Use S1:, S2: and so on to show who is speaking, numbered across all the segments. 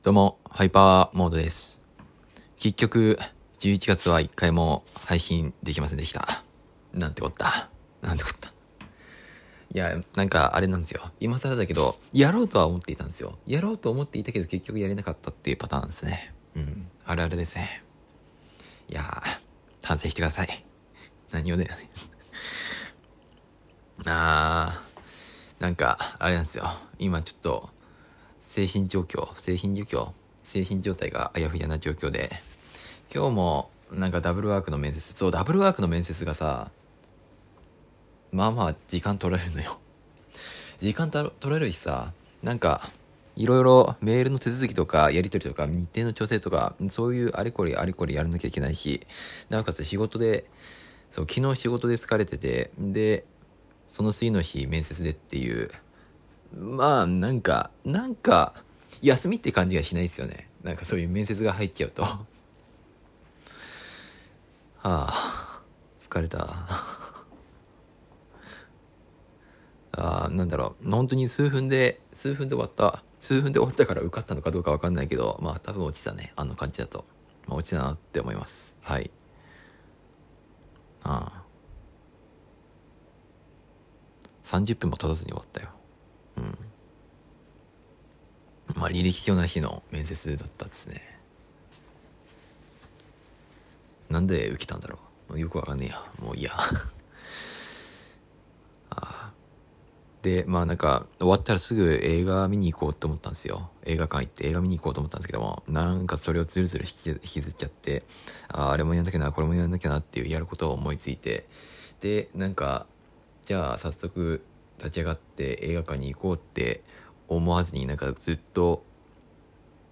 S1: どうも、ハイパーモードです。結局、11月は1回も配信できませんでした。なんてこった。なんてこった。いや、なんかあれなんですよ。今更だけど、やろうとは思っていたんですよ。やろうと思っていたけど結局やれなかったっていうパターンですね。うん。あるあるですね。いやー、反省してください。何をだよね。あー、なんか、あれなんですよ。今ちょっと、精神状況、精神状況、精神状態があやふやな状況で、今日もなんかダブルワークの面接、そう、ダブルワークの面接がさ、まあまあ時間取られるのよ。時間取られるしさ、なんか、いろいろメールの手続きとか、やり取りとか、日程の調整とか、そういうあれこれあれこれやらなきゃいけないし、なおかつ仕事で、そう、昨日仕事で疲れてて、で、その次の日面接でっていう、まあ、なんか、なんか、休みって感じがしないですよね。なんかそういう面接が入っちゃうと。はあ、疲れた。あーなんだろう、本当に数分で、数分で終わった。数分で終わったから受かったのかどうかわかんないけど、まあ多分落ちたね。あの感じだと。まあ落ちたなって思います。はい。ああ。30分も経たずに終わったよ。まあ履歴書な日の面接だったですね。なんで受けたんだろう。よくわかんねえや。もういや。あでまあなんか終わったらすぐ映画見に行こうと思ったんですよ。映画館行って映画見に行こうと思ったんですけどもなんかそれをずるずる引き引きずっちゃってあああれもやんなきゃなこれもやんなきゃなっていうやることを思いついて。でなんかじゃあ早速立ち上がって映画館に行こうって思わずになんかずっと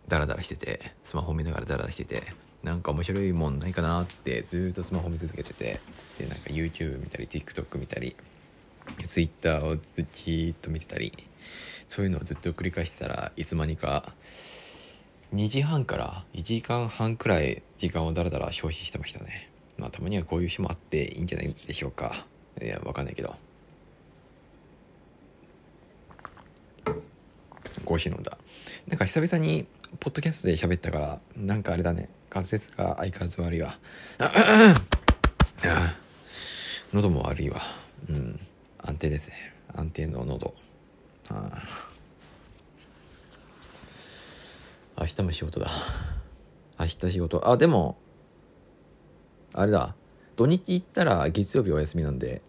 S1: ダラダラしててスマホ見ながらダラダラしててなんか面白いもんないかなってずっとスマホ見続けててでなんか YouTube 見たり TikTok 見たり Twitter をずっと見てたりそういうのをずっと繰り返してたらいつまにか2時半から1時間半くらい時間をダラダラ消費してましたね。まあたまにはこういう日もあっていいんじゃないでしょうか。いやわかんないけど。コーヒー飲んだ。なんか久々にポッドキャストで喋ったからなんかあれだね。滑舌が相変わらず悪いわ。喉も悪いわ。うん。安定ですね。安定の喉。ああ明日も仕事だ。明日仕事。あでもあれだ。土日行ったら月曜日お休みなんで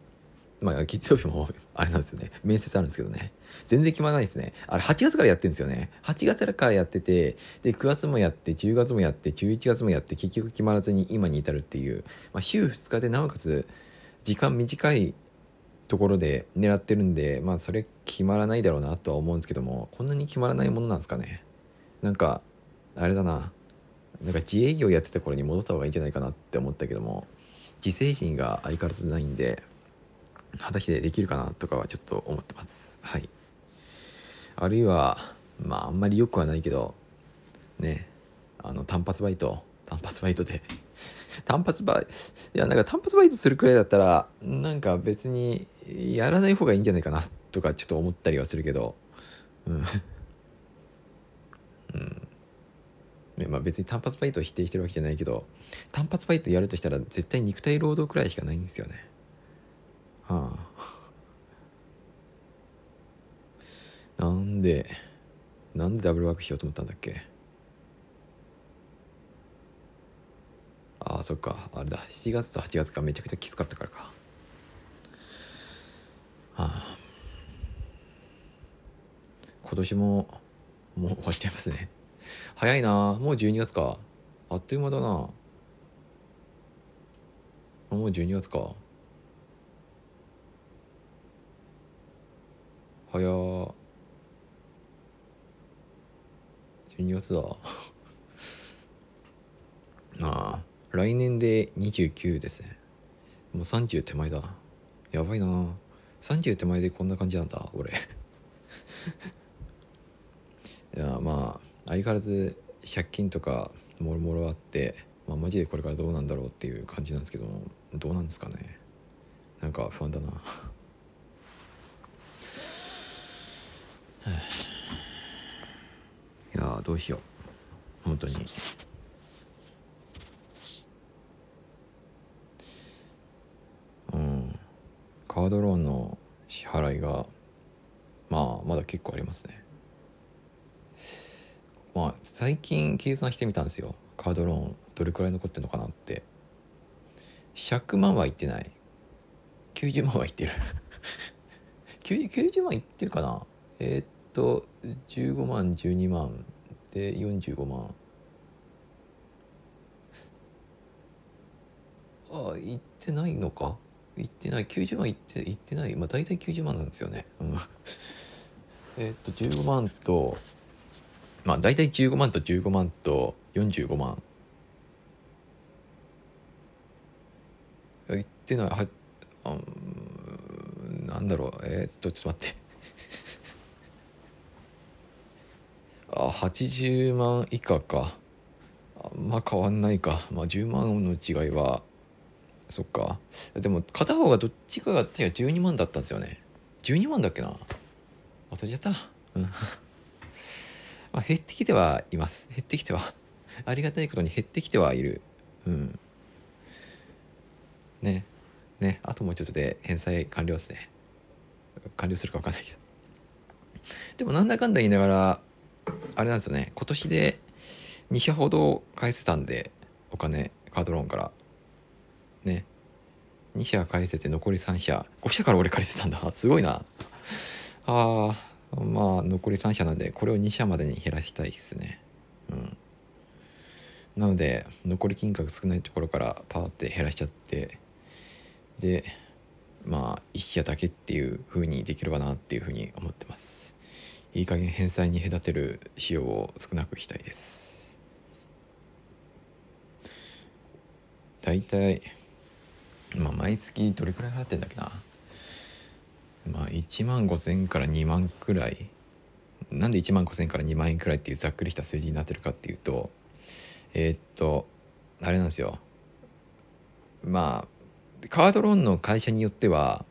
S1: まあ月曜日も あれなんですよね。面接あるんですけどね。全然決まらないですね。あれ8月からやってるんですよね。8月からやっててで9月もやって10月もやって11月もやって結局決まらずに今に至るっていう、まあ、週2日でなおかつ時間短いところで狙ってるんでまあそれ決まらないだろうなとは思うんですけどもこんなに決まらないものなんですかね。なんかあれだな。なんか自営業やってた頃に戻った方がいいんじゃないかなって思ったけども自制心が相変わらずないんで。果たしてできるかなとかはちょっと思ってます。はい。あるいはまああんまり良くはないけどねあの単発バイト単発バイトで 単発バイいやなんか単発バイトするくらいだったらなんか別にやらない方がいいんじゃないかなとかちょっと思ったりはするけどうん。うん。ねまあ、別に単発バイトを否定してるわけじゃないけど単発バイトやるとしたら絶対肉体労働くらいしかないんですよね。はあなんでなんでダブルワークしようと思ったんだっけ？ああそっか。あれだ。7月と8月がめちゃくちゃきつかったからか。はあ。今年ももう終わっちゃいますね。早いな。もう12月か。あっという間だな。もう12月か。早ー12月だ。ああ来年で29ですね。もう30手前だ。やばいな。30手前でこんな感じなんだ俺。いやまあ相変わらず借金とかもろもろあってまあマジでこれからどうなんだろうっていう感じなんですけどもどうなんですかね。なんか不安だな。い。やどうしよう。本当に。うん。カードローンの支払いがまあまだ結構ありますね。まあ最近計算してみたんですよ。カードローンどれくらい残ってんのかなって。100万はいってない。90万はいってる。90, 万いってるかな。えー、っと15万12万で45万。ああいってないのか？いってない。90万いっていってない。まあ大体90万なんですよね、えっと15万とまあ大体15万と15万と45万。いってない。はあなんだろう。えー、っとちょっと待って。あ80万以下か。あんま変わんないか。まあ10万の違いはそっか。でも片方がどっちかが違う12万だったんですよね。12万だっけな。忘れちゃった。うん。まあ減ってきてはいます。減ってきては ありがたいことに減ってきてはいる。うん。ね。ね。あともうちょっとで返済完了ですね。完了するか分かんないけど。でもなんだかんだ言いながらあれなんですよね。今年で2社ほど返せたんでお金カードローンから。ね。2社返せて残り3社。5社から俺借りてたんだ。すごいな。あまあ残り3社なんでこれを2社までに減らしたいですね。うん。なので残り金額少ないところからパーって減らしちゃって。でまあ1社だけっていう風にできればなっていう風に思ってます。いい加減返済に隔てる仕様を少なくしたいです。大体まあ毎月どれくらい払ってんだっけな。まあ1万5千から2万くらい。なんで1万5千から2万円くらいっていうざっくりした数字になってるかっていうとえー、っとあれなんですよ。まあカードローンの会社によっては、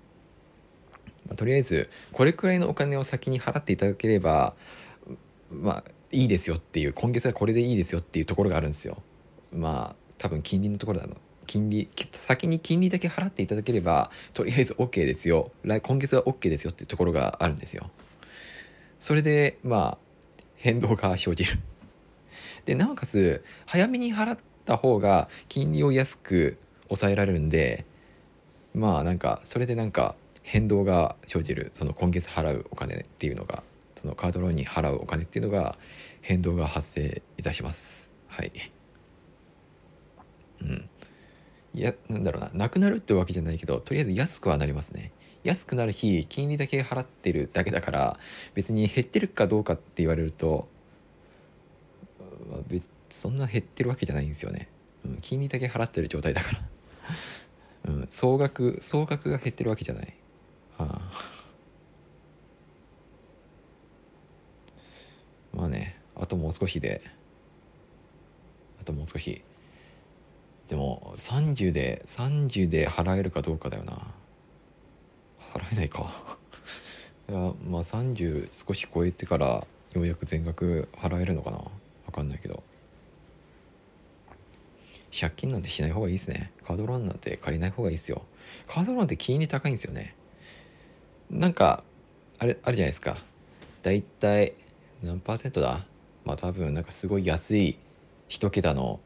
S1: まあ、とりあえずこれくらいのお金を先に払っていただければまあいいですよっていう今月はこれでいいですよっていうところがあるんですよ。まあ多分金利のところだの。金利先に金利だけ払っていただければとりあえず OK ですよ。来今月は OK ですよっていうところがあるんですよ。それでまあ変動が生じる。でなおかつ早めに払った方が金利を安く抑えられるんでまあなんかそれでなんか変動が生じるその今月払うお金っていうのがそのカードローンに払うお金っていうのが変動が発生いたします。はい。うん。いやなんだろうな。なくなるってわけじゃないけどとりあえず安くはなりますね。安くなる日金利だけ払ってるだけだから別に減ってるかどうかって言われると、まあ、別そんな減ってるわけじゃないんですよね、うん、金利だけ払ってる状態だから。うん、総額総額が減ってるわけじゃない。ああまあねあともう少しで。あともう少し。でも30で30で払えるかどうかだよな。払えないか。いやまあ30少し超えてからようやく全額払えるのかな。分かんないけど。借金なんてしない方がいいですね。カードローンなんて借りない方がいいですよ。カードローンって金利高いんですよね。なんかあれあるじゃないですかだいたい何パーセントだ？まあ多分なんかすごい安い1桁の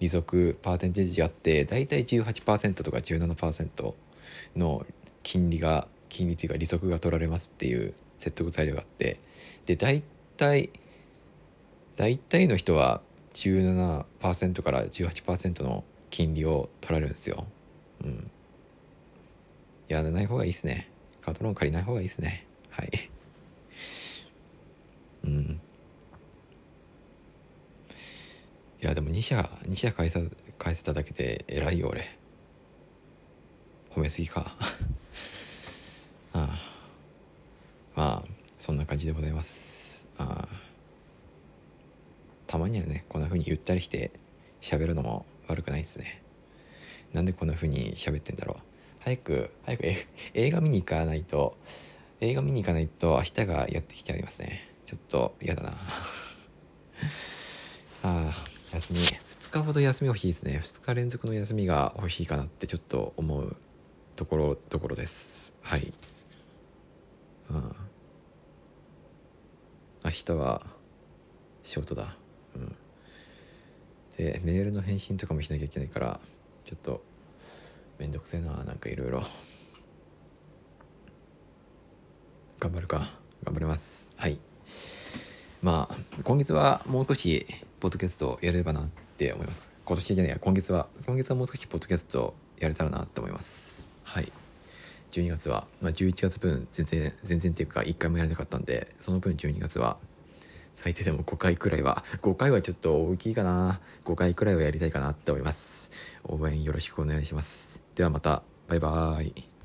S1: 利息パーセンテージがあって大体18%とか17%の金利が金利というか利息が取られますっていう説得材料があってで大体大体の人は17%から18%の金利を取られるんですよ。うん。やらない方がいいですね。カードローン借りない方がいいですね。はい。うん。いやでも2社2社返さ返せただけで偉いよ俺。褒めすぎか。ああ。まあそんな感じでございます。ああ。たまにはねこんな風にゆったりして喋るのも悪くないですね。なんでこんな風に喋ってんだろう。早く早く映画見に行かないと映画見に行かないと明日がやってきてありますね。ちょっと嫌だな。ああ休み。2日ほど休み欲しいですね。2日連続の休みが欲しいかなってちょっと思うところところです。はい。うん。明日は仕事だ。うん。でメールの返信とかもしなきゃいけないからちょっとめんどくせえななんかいろいろ。頑張るか。頑張ります。はい。まあ今月はもう少しポッドキャストやれればなって思います。今年じゃねえや今月は今月はもう少しポッドキャストやれたらなって思います。はい。12月は、まあ、11月分全然全然っていうか1回もやれなかったんでその分12月は最低でも5回くらいは5回はちょっと大きいかな。5回くらいはやりたいかなって思います。応援よろしくお願いします。ではまた。バイバーイ。